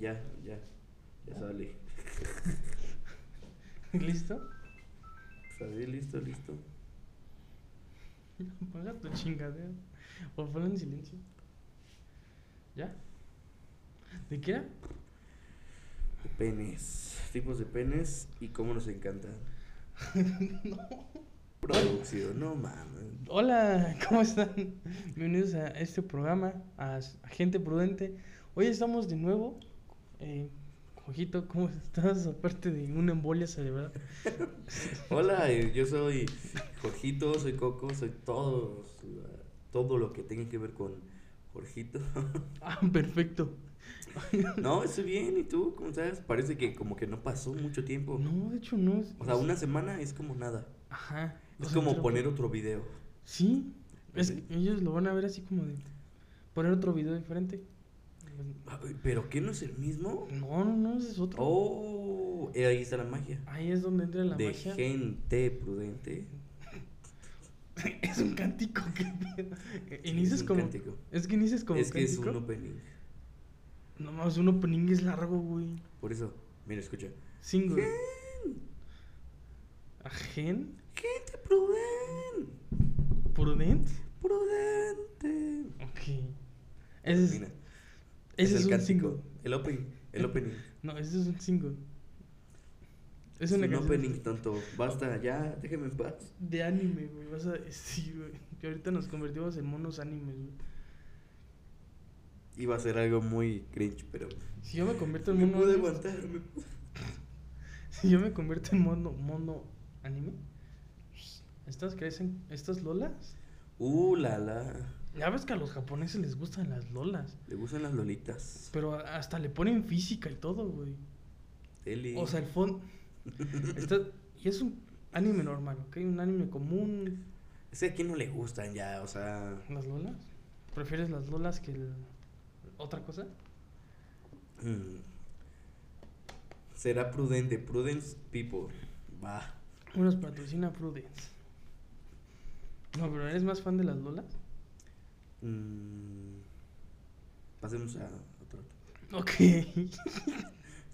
Ya, ya. Ya sale. ¿Listo? Sale, listo, listo. Apaga tu chingadera. O ponlo en silencio. ¿Ya? ¿De qué era? De penes. Tipos de penes y cómo nos encantan. Producción, no mames. Hola, ¿cómo están? Bienvenidos a este programa, a Gente Prudente. Hoy estamos de nuevo. Eh, Ojito, ¿cómo estás? Aparte de una embolia cerebral. Hola, eh, yo soy Jorgito, soy Coco, soy todo, todo lo que tenga que ver con Jorgito. Ah, perfecto. No, estoy bien, ¿y tú? ¿Cómo estás? Parece que como que no pasó mucho tiempo. No, de hecho no. O sea, una semana es como nada. Ajá. Es como poner otro video. Sí. Es, Ujú. ellos lo van a ver así como de poner otro video diferente. ¿Pero qué no es el mismo? No, no, no, ese es otro. Oh, eh, ahí está la magia. Ahí es donde entra la de magia. gente prudente. Es un cántico que Sí, inicias es un como cántico. es que inicias como es que es un opening. No más un opening es largo, güey. Por eso, mira, escucha. Single. ¿Ajen? Gente prudente. ¿Prudent? Prudente. Ok. Ese es, Mira, ese es el cántico. single. El opening. El opening. No, ese es un single. Es Es una un opening tonto. Basta, ya, déjeme en paz. de anime, güey. Vas a decir, güey. Que ahorita nos convertimos en monos animes, güey. Iba a ser algo muy cringe, pero. Si yo me convierto en mono aguantar. me Si yo me convierto en mono, mono anime. ¿Estas crecen? ¿Estas lolas? Uh, la la. Ya ves que a los japoneses les gustan las lolas. Le gustan las lolitas. Pero hasta le ponen física y todo, güey. Eli. O sea, el fondo. y es un anime normal, ¿ok? Un anime común. Es que a quién no le gustan ya, o sea. ¿Las lolas? ¿Prefieres las lolas que el... otra cosa? mm, Será prudente. Prudence people. Va. Unos patrocina Prudence. No, pero ¿eres más fan de las lolas? Mm, Pasemos a otro. Ok.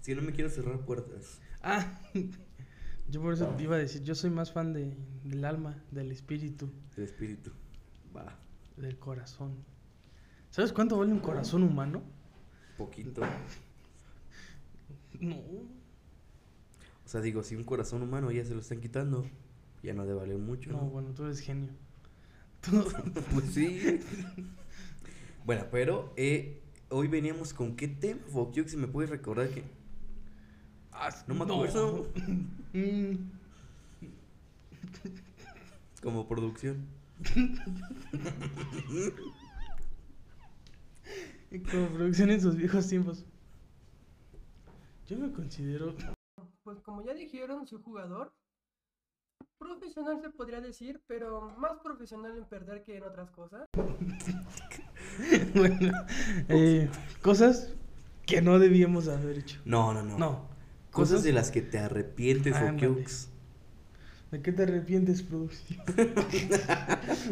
Que no me quiero cerrar puertas. ah, yo por eso te iba a decir, yo soy más fan de, del alma, del espíritu, El espíritu. Va. del corazón. ¿Sabes cuánto vale un corazón humano? Poquito. No. O sea, digo, si un corazón humano ya se lo están quitando, ya no debe valer mucho. No, ¿no? bueno, tú eres genio. Pues sí. bueno, pero eh, hoy veníamos con qué tema, Fokio, si me puedes recordar que. Ah, No me acuerdo. Mm, Como producción. Como producción en sus viejos tiempos. Yo me considero. Pues como ya dijeron, soy jugador. Profesional se podría decir, pero más profesional en perder que en otras cosas. bueno, eh, cosas que no debíamos haber hecho. No, no, no. No. Cosas de las que te arrepientes. Fokiux. ¿De qué te arrepientes, producción?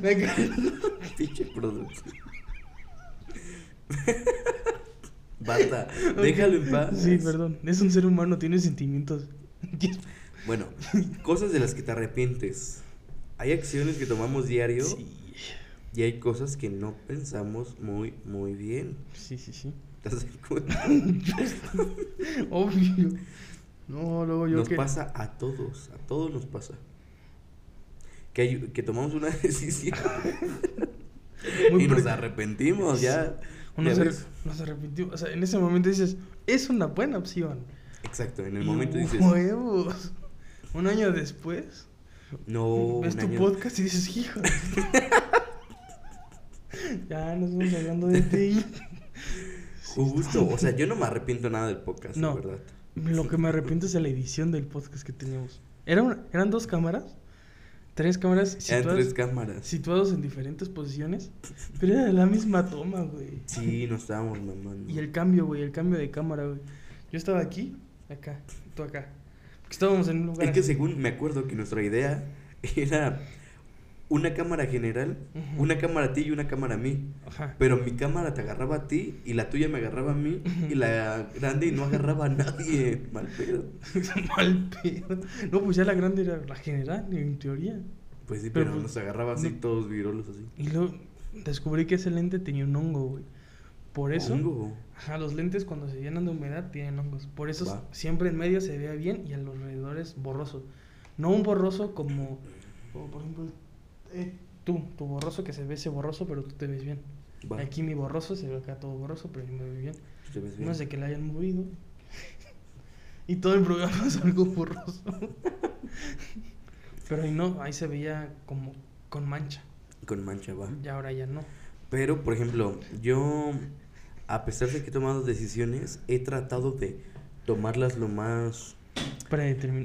Pinche producción. Basta, déjalo en paz. Sí, perdón. Es un ser humano, tiene sentimientos. Bueno, cosas de las que te arrepientes. Hay acciones que tomamos diario Sí. y hay cosas que no pensamos muy, muy bien. Sí, sí, sí. ¿Te das cuenta? Obvio. No, luego yo Nos que. pasa a todos, a todos nos pasa. Que, hay- que tomamos una decisión Muy y nos arrepentimos, ya. Ves. nos arrepintió. O sea, en ese momento dices, es una buena opción. Exacto, en el momento dices, Huevos. Un año después, no, ves un tu año- podcast y dices, hijo. ya nos vamos hablando de ti. Justo, o sea, yo no me arrepiento nada del podcast, No. la verdad. Lo que me arrepiento es de la edición del podcast que teníamos. Era una- eran dos cámaras, tres cámaras Eran situadas, tres cámaras. situados en diferentes posiciones, pero era la misma toma, güey. Sí, nos estábamos mamando. Y el cambio, güey, el cambio de cámara, güey. Yo estaba aquí, acá, tú acá. Porque estábamos en un lugar Es que según me acuerdo que nuestra idea era una cámara general, una cámara a ti y una cámara a mí. Ajá. Pero mi cámara te agarraba a ti y la tuya me agarraba a mí y la grande y no agarraba a nadie. Mal pedo. Mal pedo. No, pues ya la grande era la general, en teoría. Pues sí, Pero, pero, pues, nos agarraba así no- todos virolos así. Y luego descubrí que ese lente tenía un hongo, güey. Por eso. Hongo. Ajá, los lentes cuando se llenan de humedad tienen hongos. Por eso Va. siempre en medio se vea bien y a los alrededores borroso. No un borroso como, como por ejemplo, eh, tú, tu borroso que se ve ese borroso, pero tú te ves bien. Va, Aquí mi borroso se ve acá todo borroso, pero yo me veo bien. te ves bien. No sé que le hayan movido. y todo el programa es algo borroso. pero ahí no, ahí se veía como con mancha. Con mancha, va. Y ahora ya no. Pero, por ejemplo, yo, a pesar de que he tomado decisiones, he tratado de tomarlas lo más,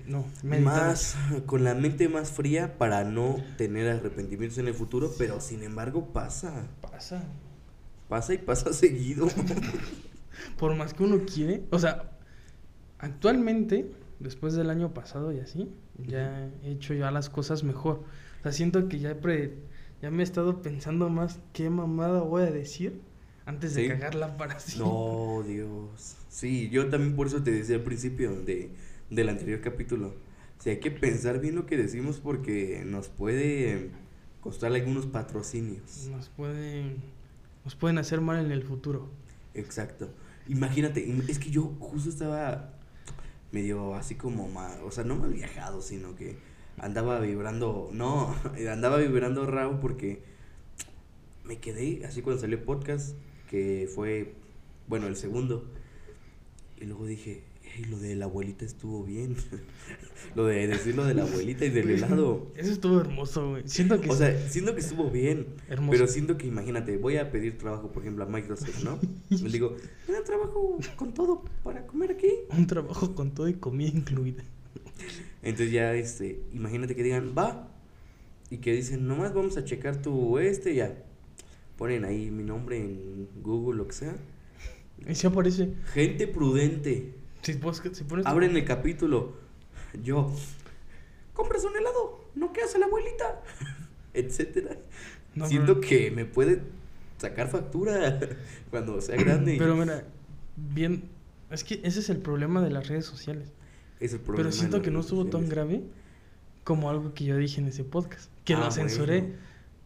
no, más, con la mente más fría para no tener arrepentimientos en el futuro, pero sin embargo pasa, Pasa. pasa y pasa seguido. por más que uno quiere, o sea, actualmente, después del año pasado y así, ya he hecho ya las cosas mejor. O sea, siento que ya, he pre- ya me he estado pensando más qué mamada voy a decir antes de Sí. cagarla para sí. No, Dios. Sí, yo también por eso te decía al principio de, del anterior capítulo. O sea, hay que pensar bien lo que decimos porque nos puede costar algunos patrocinios. Nos pueden, nos pueden hacer mal en el futuro. Exacto. Imagínate, im- es que yo justo estaba medio así como mal, o sea, no mal viajado, sino que andaba vibrando, no, andaba vibrando raro porque me quedé así cuando salió el podcast, que fue, bueno, el segundo, y luego dije, hey, lo de la abuelita estuvo bien, lo de decir lo de la abuelita y del helado. Eso estuvo hermoso, güey. Siento que O es sea, siento que estuvo bien, hermoso. pero siento que imagínate, voy a pedir trabajo, por ejemplo, a Microsoft, ¿no? Le digo, ¿me dan trabajo con todo para comer aquí? Un trabajo con todo y comida incluida. Entonces ya, este, imagínate que digan, va, y que dicen, nomás vamos a checar tu este, ya. Ponen ahí mi nombre en Google, lo que sea. Y si aparece. Gente prudente. Si, buscas- si pones. tu- Abren el capítulo. Yo, compras un helado, no qué hace la abuelita, etcétera. No, Siento pero- que me puede sacar factura cuando sea grande. Pero mira, bien. Es que ese es el problema de las redes sociales. es el problema Pero siento que no estuvo tan grave como algo que yo dije en ese podcast. Que Ah, lo censuré. bueno.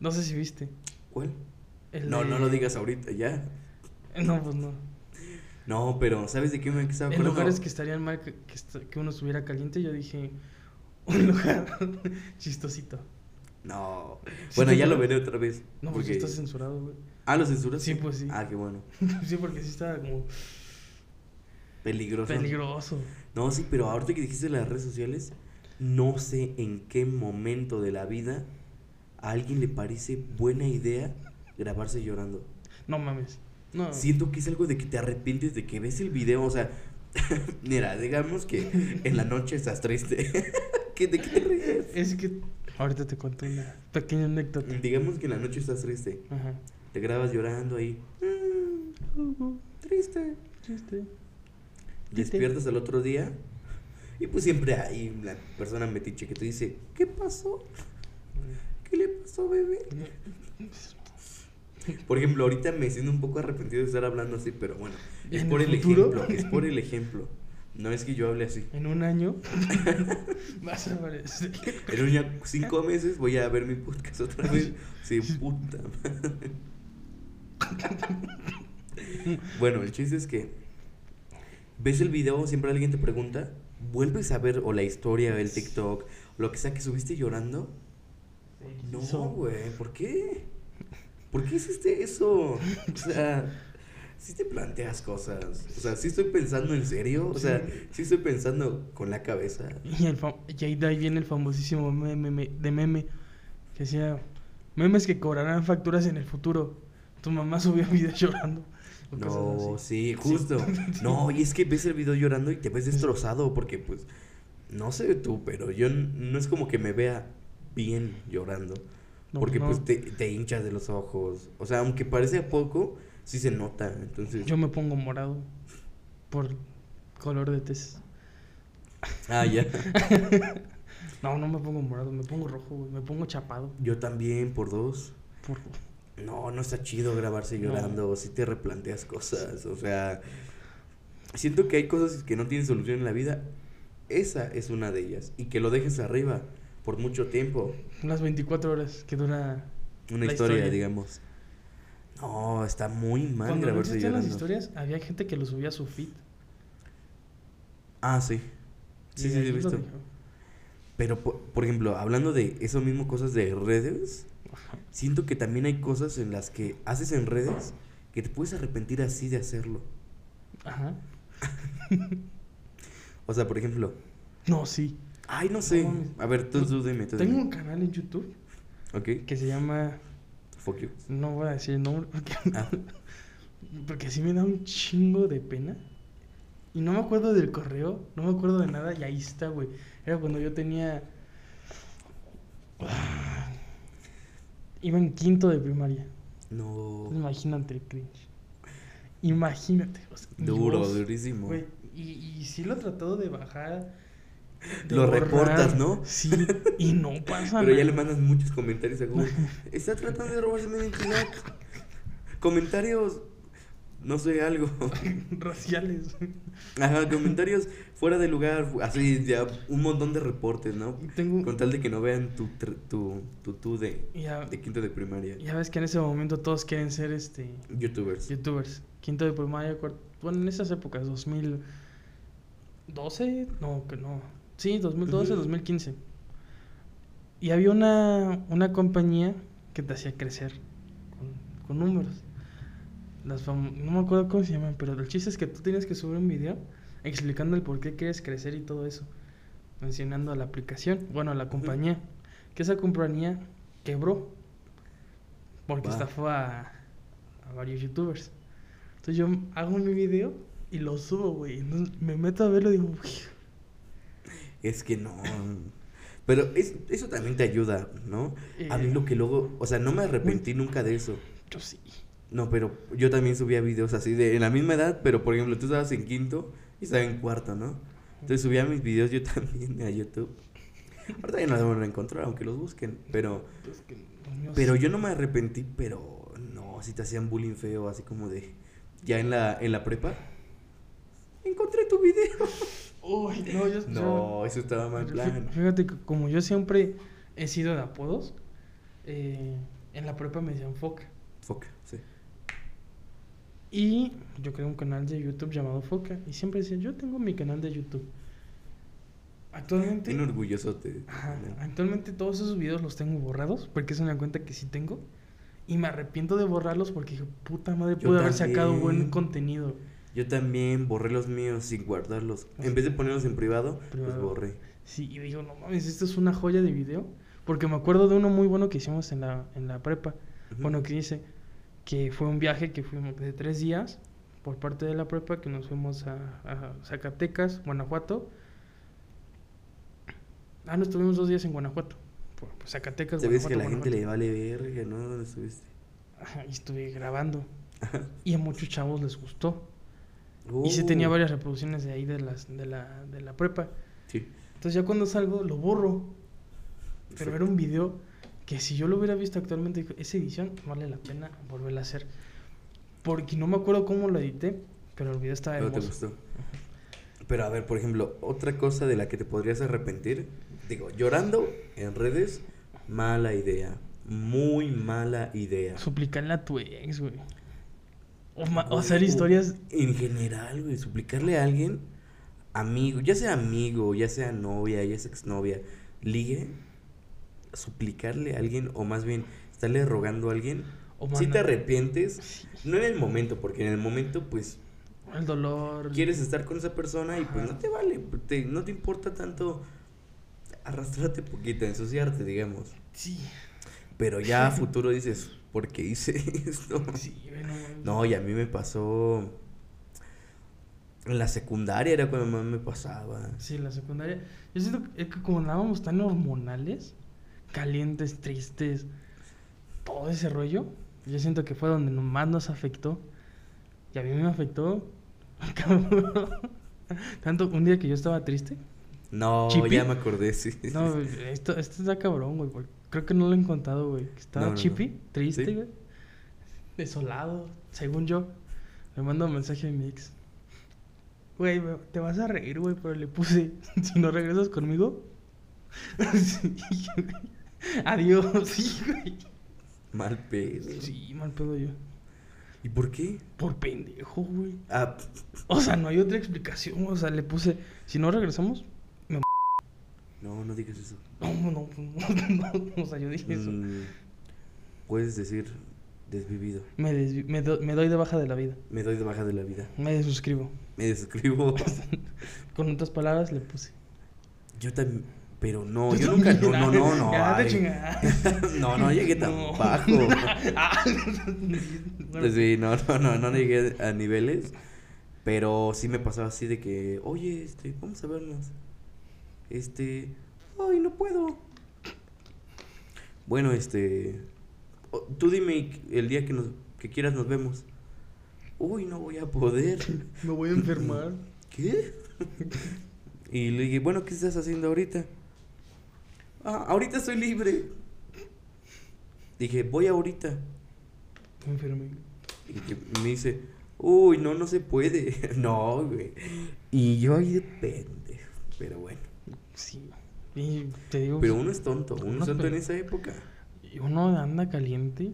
No sé si viste. ¿Cuál? El No, de- no lo digas ahorita, ya. No, pues no. No, pero ¿sabes de qué me estaba En acordando? lugares que estarían mal que, que, uno estuviera caliente, yo dije un lugar chistosito. No. ¿Sí Bueno, ya lo veré otra vez. No, pues porque- está censurado, güey. Ah, ¿lo censuras? Sí, pues sí. Ah, qué bueno. sí, porque sí estaba como Peligroso. peligroso. No, sí, pero ahorita que dijiste las redes sociales, no sé en qué momento de la vida a alguien le parece buena idea grabarse llorando. No mames. No. Siento que es algo de que te arrepientes de que ves el video, o sea, mira, digamos que en la noche estás triste. ¿Qué, ¿De qué te ríes? Es que ahorita te cuento una pequeña anécdota. Digamos que en la noche estás triste, Ajá. te grabas llorando ahí, mm, triste. Chiste. Despiertas al otro día y pues siempre hay la persona metiche que te dice, ¿qué pasó? ¿Qué le pasó, bebé? Por ejemplo, ahorita me siento un poco arrepentido de estar hablando así, pero bueno, es ¿En por el ejemplo, es por el ejemplo. No es que yo hable así. En un año vas a aparecer. En unos cinco meses voy a ver mi podcast otra vez. Sí, puta madre. Bueno, el chiste es que ves el video, siempre alguien te pregunta, vuelves a ver o la historia, o el TikTok, lo que sea que subiste llorando. No, güey, ¿por qué? ¿Por qué hiciste eso? O sea, si te planteas cosas. O sea, sí estoy pensando en serio. O sea, sí estoy pensando con la cabeza. Y, el y ahí de ahí viene el famosísimo meme, me- de meme que decía memes que cobrarán facturas en el futuro. Tu mamá subió videos llorando. No, sí, justo. No, y es que ves el video llorando y te ves destrozado porque pues no sé tú, pero yo no es como que me vea bien llorando. No, porque no. pues te, te hinchas de los ojos. O sea, aunque parece poco, sí se nota. Entonces, Yo me pongo morado por color de tez. ah, ya. No, no me pongo morado, me pongo rojo, güey. Me pongo chapado. Yo también, por dos. Por... No, no está chido grabarse No. llorando, si te replanteas cosas, o sea, siento que hay cosas que no tienen solución en la vida, esa es una de ellas, y que lo dejes arriba por mucho tiempo, Unas 24 horas que dura. una La historia, historia. digamos. No, está muy mal Cuando no grabarse las historias, había gente que lo subía a su feed. Ah, sí. Sí, Y sí, sí, he visto. Pero, por, por ejemplo, hablando de eso mismo, cosas de redes, siento que también hay cosas en las que haces en redes que te puedes arrepentir así de hacerlo. Ajá. O sea, por ejemplo, No, sí. Ay, no sé. A ver, tú, tú dime, tú Tengo dime. un canal en YouTube Ok, que se llama. fuck you. No voy a decir el nombre porque, Ah, porque sí me da un chingo de pena. Y no me acuerdo del correo, no me acuerdo de nada, y ahí está, güey. Era cuando yo tenía. Iba en quinto de primaria. no. Entonces, imagínate el cringe. Imagínate. o sea, mi Duro, voz, durísimo. güey, y, y sí lo he tratado de bajar. Lo borrar, reportas, ¿no? Sí, y no pasa Pero ya le mandas muchos comentarios a Google. Está tratando de robarse mi identidad. comentarios, no sé, algo. Raciales. Ajá, comentarios fuera de lugar. Así, ya un montón de reportes, ¿no? Tengo. Con tal de que no vean tu tu, tu, tú de, Ya, de quinto de primaria. ya ves que en ese momento todos quieren ser este Youtubers. youtubers. Quinto de primaria, cuarto. Bueno, en esas épocas, 2012, no, que no. Sí, 2012, Ujú. 2015. Y había una, una compañía que te hacía crecer con, con números. Las no me acuerdo cómo se llaman, pero el chiste es que tú tienes que subir un video explicando el por qué quieres crecer y todo eso. Mencionando a la aplicación, bueno, a la compañía. Que esa compañía quebró. Porque Va. estafó a, a varios youtubers. Entonces yo hago mi video y lo subo, güey. Entonces me meto a verlo y digo, "Uy, Es que no. Pero es, eso también te ayuda, ¿no? A mí Eh. lo que luego, o sea, no me arrepentí nunca de eso. yo sí. No, pero yo también subía videos así de en la misma edad, pero por ejemplo, tú estabas en quinto y estaba en cuarto, ¿no? Entonces subía mis videos yo también a YouTube. Ahorita ya no van a encontrar, aunque los busquen, pero que pero yo no me arrepentí, pero no, si te hacían bullying feo, así como de ya en la en la prepa encontré tu video. Uy, no, yo, yo- No, eso estaba mal plan. Fíjate que como yo siempre he sido de apodos, eh, en la prepa me decían Foca. Foca, sí. Y yo creé un canal de YouTube llamado Foca. Y siempre decía, yo tengo mi canal de YouTube. Actualmente, Un orgullosote. ajá, actualmente todos esos videos los tengo borrados porque es una cuenta que sí tengo. Y me arrepiento de borrarlos porque dije, puta madre, pude haber sacado buen contenido. Yo también borré los míos sin guardarlos. En vez de ponerlos en privado, los Privado. borré. Sí, y digo, no mames, esto es una joya de video. Porque me acuerdo de uno muy bueno que hicimos en la, en la prepa. Bueno, que dice que fue un viaje que fuimos de tres días por parte de la prepa, que nos fuimos a, a Zacatecas, Guanajuato. Ah, no, estuvimos dos días en Guanajuato. Por, por Zacatecas, Sabes que a Guanajuato, la gente le Guanajuato. vale verga, ¿no? ¿Dónde estuviste? Ajá, y estuve grabando. Y a muchos chavos les gustó. Y Uh, sí tenía varias reproducciones de ahí de, las, de, la, de la prepa. Sí. Entonces ya cuando salgo lo borro. Pero era un video que si yo lo hubiera visto actualmente, esa edición vale la pena volverla a hacer. Porque no me acuerdo cómo lo edité, pero el video estaba Pero te hermoso. gustó. Pero a ver, por ejemplo, otra cosa de la que te podrías arrepentir. Digo, llorando en redes, mala idea. Muy mala idea. Suplicarle a tu ex, güey. O, o hacer historias. En general, güey, suplicarle a alguien, amigo, ya sea amigo, ya sea novia, ya sea exnovia, ligue, suplicarle a alguien, o más bien, estarle rogando a alguien, si te arrepientes, no en el momento, porque en el momento, pues, el dolor. quieres estar con esa persona y pues Ajá. no te vale, te- no te importa tanto arrastrarte poquito, ensuciarte, digamos. Sí. Pero ya a futuro dices, ¿por qué hice esto? Sí, güey, no y a mí me pasó. En la secundaria era cuando más me pasaba. Sí, la secundaria. Yo siento que, como andábamos tan hormonales, calientes, tristes, todo ese rollo, yo siento que fue donde más nos afectó. Y a mí me afectó. Tanto un día que yo estaba triste, No, ¿Chippy? ya me acordé, sí. No, esto, esto está cabrón, güey. porque Creo que no lo he contado, güey. Estaba No, no, no. chippy, triste, Sí. güey. Desolado, según yo. Me manda un mensaje a mi ex. Güey, te vas a reír, güey, pero le puse, si no regresas conmigo. sí. Adiós, sí, güey. Mal pedo. Sí, mal pedo yo. ¿Y por qué? Por pendejo, güey. Ah, O sea, no hay otra explicación. O sea, le puse, si no regresamos. No, no digas eso. No, no, no, no, O sea, yo dije eso. Mm, puedes decir desvivido. Me, desvi- me, do- me doy de baja de la vida. Me doy de baja de la vida. Me desuscribo. Me describo. Con otras palabras le puse. Yo también. Pero no, yo nunca. No, no, no, no. No, no llegué tan No. bajo. Ah. Pues sí, no, no, no, no llegué a niveles. Pero sí me pasaba así de que, oye, este, vamos a vernos. Este, ay, no puedo. Bueno, este, tú dime el día que nos, que quieras nos vemos. Uy, no voy a poder. Me voy a enfermar. ¿Qué? Y le dije, bueno, ¿qué estás haciendo ahorita? Ah, ahorita estoy libre. Dije, voy ahorita. Me enfermé. Y me dice, uy, no, no se puede. no, güey. Y yo ahí de pendejo. Pero bueno. Sí. Y te digo, Pero uno es tonto. Uno Uno es tonto en esa época. y uno anda caliente.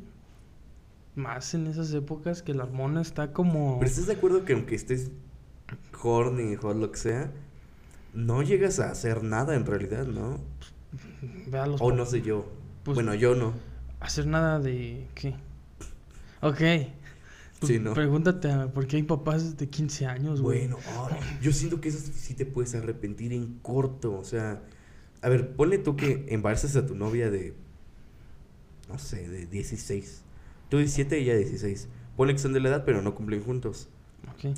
Más en esas épocas que la hormona está como. Pero ¿estás de acuerdo que aunque estés horny o lo que sea, no llegas a hacer nada en realidad, ¿no? Ve a los O no sé yo. Pues- bueno, yo no. Hacer nada de. ¿Qué? Ok. Pues Sí, ¿no? Pregúntate a por qué hay papás de 15 años, güey. Bueno, yo siento que eso sí te puedes arrepentir en corto. O sea, a ver, ponle tú que embarazas a tu novia de, no sé, de 16. Tú 17 y ella 16. Ponle que son de la edad, pero no cumplen juntos. Ok.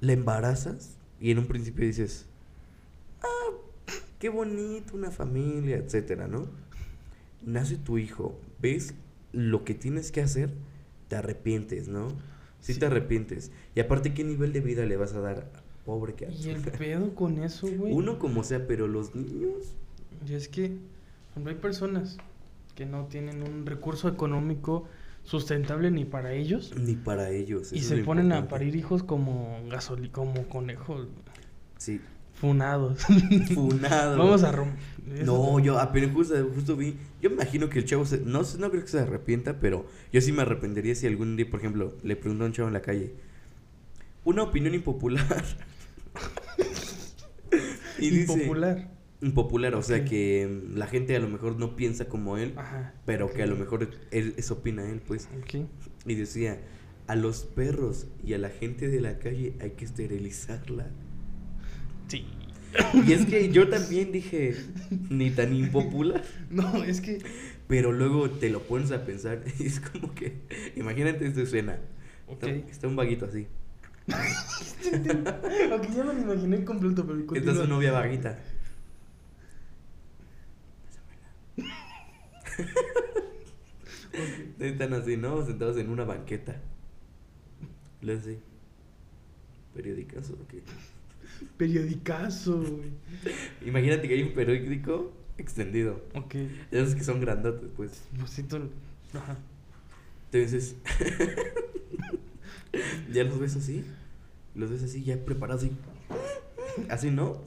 La embarazas y en un principio dices, ah, qué bonito, una familia, etcétera, ¿no? Nace tu hijo, ves lo que tienes que hacer, te arrepientes, ¿no? Sí, Sí. te arrepientes. Y aparte, ¿qué nivel de vida le vas a dar? Pobre que Y el pedo con eso, güey. Uno como sea, pero los niños. Y es que ejemplo, hay personas que no tienen un recurso económico sustentable ni para ellos Ni para ellos. y se ponen a parir hijos como gasoli como conejos Sí. Funados. Funado. Vamos a rom No, yo apenas justo, justo vi. Yo me imagino que el chavo se- no, no creo que se arrepienta, pero yo sí me arrepentiría si algún día, por ejemplo, le pregunto a un chavo en la calle. Una opinión impopular. y dice. impopular. Impopular, o sea que mm, la gente a lo mejor no piensa como él, Ajá. pero que a lo mejor él, eso opina él, pues. Y decía, a los perros y a la gente de la calle hay que esterilizarla. Sí. Y es que yo también dije, ni tan impopular. No, es que Pero luego te lo pones a pensar y es como que, imagínate esta escena. Ok. Está, está un vaguito así. Ok, ya me lo imaginé completo, pero Esta es continúa. su novia vaguita. Ok. Están así, ¿no? Sentados en una banqueta. Luego así. Periódicas o qué. Periodicazo, güey. Imagínate que hay un periódico extendido. Ok. Esos que son grandotes, pues. Pues Ajá. Entonces, ya los ves así, los ves así, ya preparados así, así, ¿no?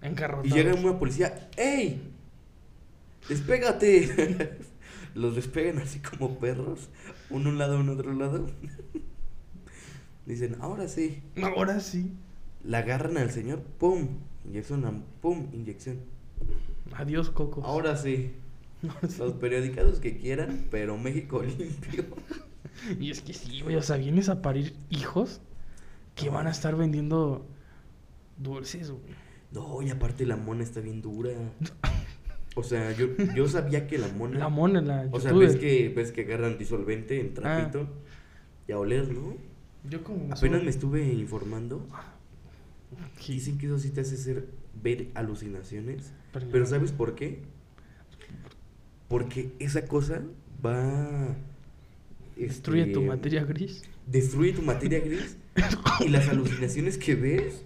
Encarrotados. Y llega una policía, ¡Ey! ¡Despégate! los despegan así como perros, uno a un lado, uno a otro lado. Dicen, ahora sí. Ahora sí. La agarran al señor, ¡pum! Inyección, ¡pum! Inyección. Adiós, Coco. Ahora sí. Los periódicos que quieran, pero México limpio. Y es que sí, güey. O sea, vienes a parir hijos que van a estar vendiendo dulces, güey. No, y aparte la mona está bien dura. O sea, yo, yo sabía que la mona. La mona, la o sea, ves que, ves que agarran disolvente en trapito. Y a oler, ¿no? Yo como... Apenas soy- me estuve informando. Dicen que eso sí te hace ser, ver alucinaciones. pero- Pero ¿sabes por qué? Porque esa cosa va. Destruye tu este, materia gris. Destruye tu materia gris. y las alucinaciones que ves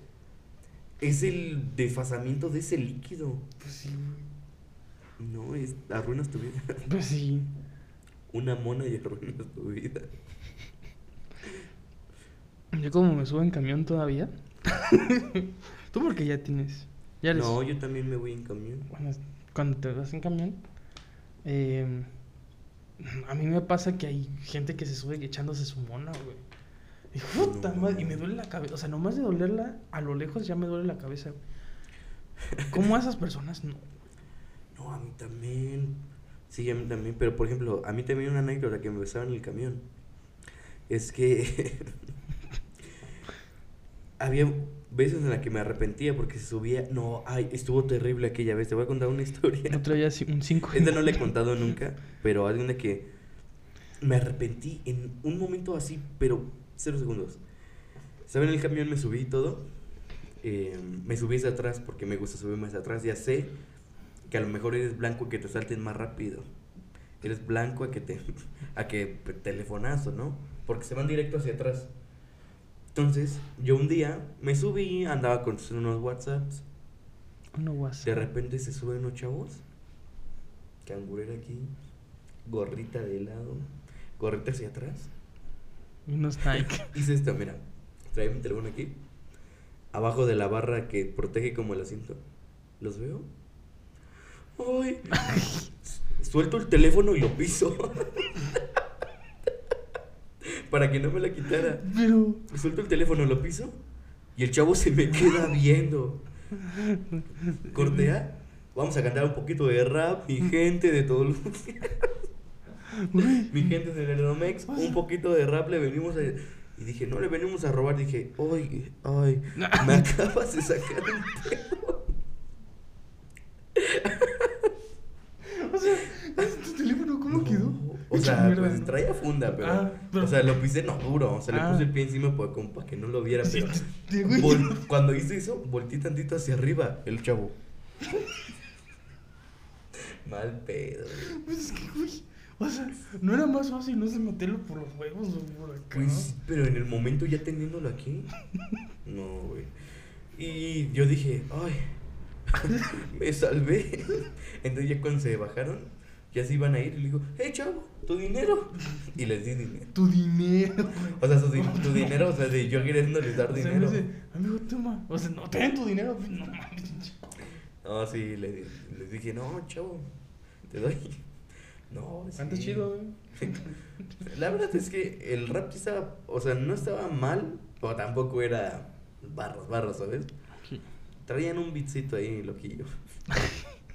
Es el desfasamiento de ese líquido. Pues sí, No, es, arruinas tu vida. pues sí. Una mona y arruinas tu vida. Yo como me subo en camión todavía. Tú porque ya tienes. Ya eres. No, yo también me voy en camión. Bueno, cuando te vas en camión, eh, a mí me pasa que hay gente que se sube echándose su mona, güey. Y, puta No. madre, y me duele la cabeza. O sea, nomás de dolerla a lo lejos ya me duele la cabeza, güey. ¿Cómo a esas personas no? No, a mí también. Sí, a mí también. Pero, por ejemplo, a mí también una anécdota que me besaba en el camión. Es que había veces en las que me arrepentía porque se subía. No, ay, estuvo terrible aquella vez. Te voy a contar una historia. No traía un 5. Esta no la he contado nunca, pero hay una que me arrepentí en un momento así, pero cero segundos. Estaba en el camión, me subí y todo. eh, me subí hacia atrás porque me gusta subirme hacia atrás. Ya sé que a lo mejor eres blanco a que te salten más rápido. Eres blanco a que te a que telefonazo, ¿no? Porque se van directo hacia atrás. Entonces, yo un día me subí, andaba con unos WhatsApps. Uno WhatsApp. De repente se suben unos chavos. Cangurera aquí. Gorrita de lado. Gorrita hacia atrás. Unos Nike. Hice esto, mira. Trae mi teléfono aquí. Abajo de la barra que protege como el asiento. ¿Los veo? ¡Ay! Suelto el teléfono y lo piso. Para que no me la quitara. Pero. Suelto el teléfono, lo piso. Y el chavo se me queda viendo. Cortea. Vamos a cantar un poquito de rap. Mi gente de todos los. Güey. Mi gente de Nerdomex. Un poquito de rap le venimos a. Y dije, no le venimos a robar. Dije, ay, ay. Me acabas de sacar un pedo. O sea, ¿tu teléfono cómo quedó? No, O sea, mierda, pues ¿no? traía funda, pero, Ah, pero- O sea, lo pisé no duro. O sea, Ah. le puse el pie encima para, como para que no lo viera. Sí, Pero vol- cuando hice eso, volteé tantito hacia arriba. El chavo. Mal pedo. güey. Pues es que, güey. O sea, no era más fácil no se meterlo por los huevos o por acá. Pues, pero en el momento ya teniéndolo aquí. No, güey. Y yo dije, ay, me salvé. Entonces ya cuando se bajaron, ya se iban a ir. Y le digo, hey, chavo, tu dinero. Y les di dinero. Tu dinero. O sea, su di- tu dinero, o sea, de yo queriéndoles dar O sea, dinero. me dice, amigo, toma. O sea, no, ten tu dinero. No mames. No, sí, le di- les dije, no, chavo, te doy. No, sí. Antes chido, güey. La verdad es que el rap estaba, o sea, no estaba mal, pero tampoco era barras, barras, ¿sabes? Traían un beatcito ahí, loquillo.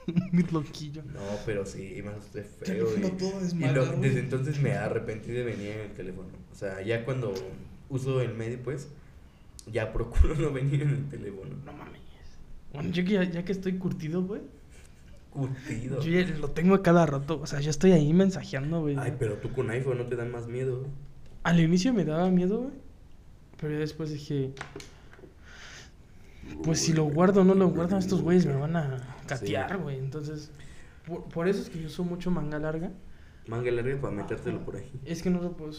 Mi loquillo. No, pero sí, me asusté feo. Y, todo y lo- desmadrado, güey. desde entonces me arrepentí de venir en el teléfono. O sea, ya cuando uso el medio, pues, ya procuro no venir en el teléfono. No mames. Bueno, yo que ya, ya que estoy curtido, güey. Curtido. Yo ya lo tengo a cada rato. O sea, yo estoy ahí mensajeando, güey. Ay, pero tú con iPhone no te dan más miedo. Al inicio me daba miedo, güey. Pero ya después dije, pues si lo guardo o no lo guardo, estos güeyes me van a catear, Sí. güey. Entonces, por, por eso es que yo uso mucho manga larga. Manga larga para metértelo por ahí. Es que no lo puedo.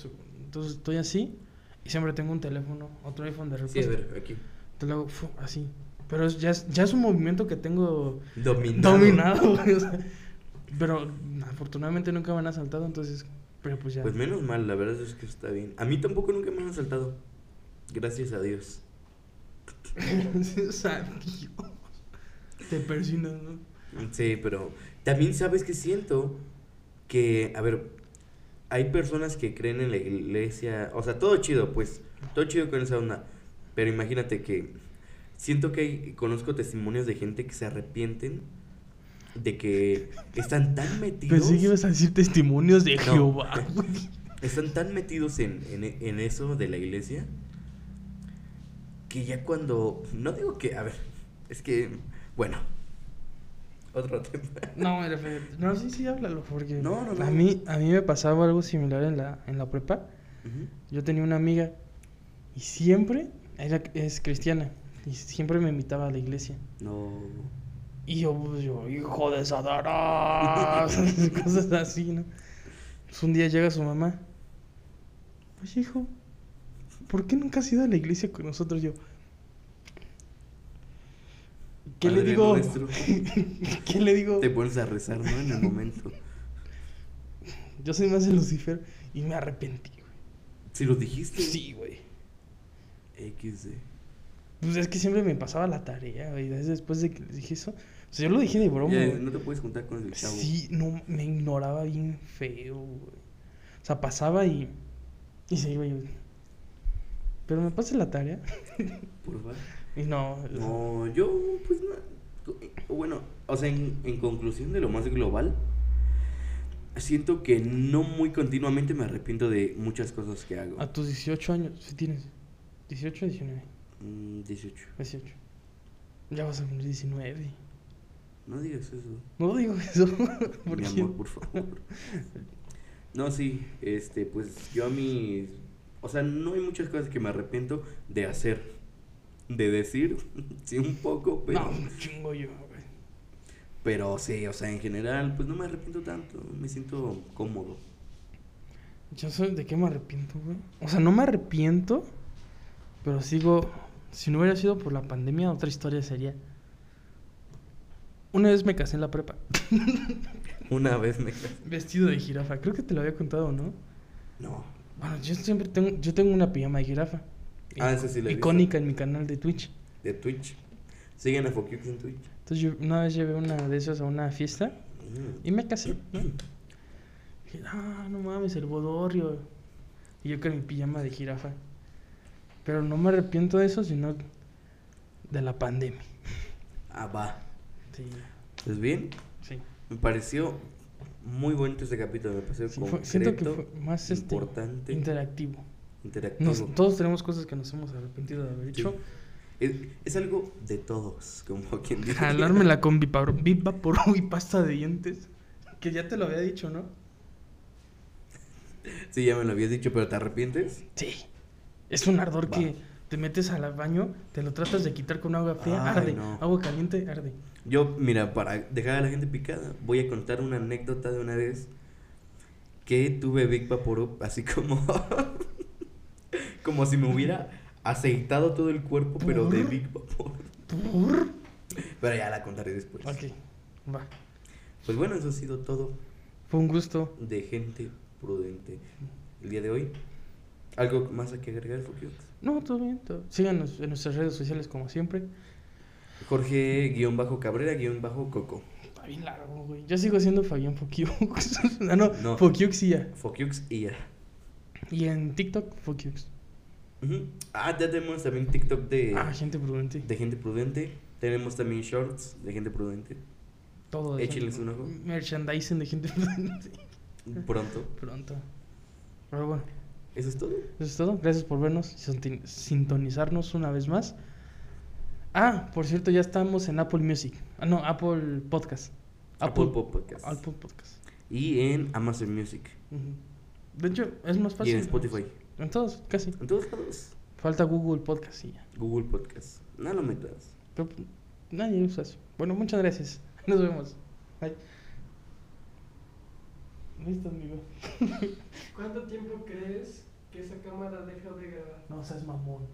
Entonces estoy así y siempre tengo un teléfono, otro iPhone de repuesto. Sí, a ver, aquí. Entonces lo hago así. Pero es- ya, es, ya es un movimiento que tengo Dominado. dominado, güey. o sea, pero afortunadamente nunca me han asaltado, entonces, pero pues ya. Pues menos mal, la verdad es que está bien. A mí tampoco nunca me han asaltado. Gracias a Dios. o sea, Dios. Te persinas, ¿no? Sí, pero también sabes que siento que, a ver, hay personas que creen en la iglesia, o sea, todo chido, pues, todo chido con esa onda, pero imagínate que siento que hay, conozco testimonios de gente que se arrepienten de que están tan metidos, Pensé que ibas a decir testimonios de No. Jehová, están tan metidos en, en, en eso de la iglesia que ya cuando, no digo que, a ver, es que, bueno, otro tema. No, No, sí, sí, háblalo, porque No, no, no. A, mí, a mí me pasaba algo similar en la, en la prepa. Yo tenía una amiga y siempre, ella es cristiana, y siempre me invitaba a la iglesia. No. Y yo, pues, yo, hijo de Satanás, cosas así, ¿no? Pues un día llega su mamá. Oye, hijo, ¿por qué nunca has ido a la iglesia con nosotros? Yo, ¿Qué le digo? nuestro. ¿Qué le digo? Te pones a rezar, ¿no? En el momento. Yo soy más de Lucifer y me arrepentí, güey. Si lo dijiste. Sí, güey. XD. Pues es que siempre me pasaba la tarea, güey. Después de que les dije eso. O sea, yo lo dije de broma, Ya, no te puedes juntar con el chavo. Sí, no, me ignoraba bien feo, güey. O sea, pasaba y. Y se iba yo. Pero me pasa la tarea. Por favor. Y no. No, yo, pues no. Bueno, o sea, en, en conclusión de lo más global, siento que no muy continuamente me arrepiento de muchas cosas que hago. A tus 18 años, si tienes. 18 o 19. Mm, 18. 18. Ya vas a cumplir 19. No digas eso. No digo eso. Mi amor, por favor. No, sí, este, pues yo a mí. O sea, no hay muchas cosas que me arrepiento de hacer. De decir, sí, un poco, pero. No, un chingo yo, güey. Pero sí, o sea, en general, pues no me arrepiento tanto. Me siento cómodo. Yo soy de qué me arrepiento, güey. O sea, no me arrepiento, pero sigo. Si no hubiera sido por la pandemia, otra historia sería. Una vez me casé en la prepa, Una vez me. vestido de jirafa. Creo que te lo había contado, ¿no? No. Bueno, yo siempre tengo, yo tengo una pijama de jirafa. Ah, esa sí la he visto. Icónica en mi canal de Twitch. De Twitch. Siguen a Focus en Twitch. Entonces yo una vez llevé una de esas a una fiesta Mm. y me casé, ¿no? Dije, ah, no mames, el bodorrio. Y yo con mi pijama de jirafa. Pero no me arrepiento de eso, sino de la pandemia. Ah, va. Sí, Pues bien, sí. me pareció muy bonito este capítulo. Me pareció Sí, fue- concreto, siento que fue más este, importante, interactivo. Interactivo. Nos- todos tenemos cosas que nos hemos arrepentido de haber Sí. hecho. Es, es algo de todos, como quien dice. Jalármela con Vipapro y pasta de dientes. Que ya te lo había dicho, ¿no? Sí, ya me lo habías dicho, pero ¿te arrepientes? Sí. Es un ardor Va. que te metes al baño, te lo tratas de quitar con agua fría, Ay, arde. no. Agua caliente, arde. Yo, mira, para dejar a la gente picada, voy a contar una anécdota de una vez que tuve Big Vaporub, así como como si me hubiera aceitado todo el cuerpo, pero de. Big Vapor. Por- Pero ya la contaré después. Ok, va. Pues bueno, eso ha sido todo Fue un gusto. de gente prudente. El día de hoy, ¿algo más hay que agregar, Fokiox? No, todo bien. Todo. Síganos en nuestras redes sociales como siempre. Jorge-Cabrera-Coco. Está bien largo, güey. Yo sigo siendo Fabián Fokiux. ah, no, No. Fokiuxia. Fokiox y ya. Y en TikTok, Fokiux. Ujú. Ah, ya tenemos también TikTok de, Ah, gente prudente. de gente prudente. Tenemos también shorts de gente prudente. Todo de Échenles gente- un ojo. Merchandising de gente prudente. Pronto. Pronto. Pero bueno, Eso es todo. eso es todo. Gracias por vernos y sintonizarnos una vez más. Ah, por cierto, ya estamos en Apple Music. Ah, no, Apple Podcast. Apple Podcast. Apple Podcast. Y en Amazon Music. Ujú. De hecho, es más Y fácil. en Spotify. En todos, casi. En todos lados. Falta Google Podcast y ya. Google Podcast. No lo metas. Pero nadie usa eso. Bueno, muchas gracias. Nos vemos. Bye. Listo, amigo. ¿Cuánto tiempo crees que esa cámara deja de grabar? No seas mamón.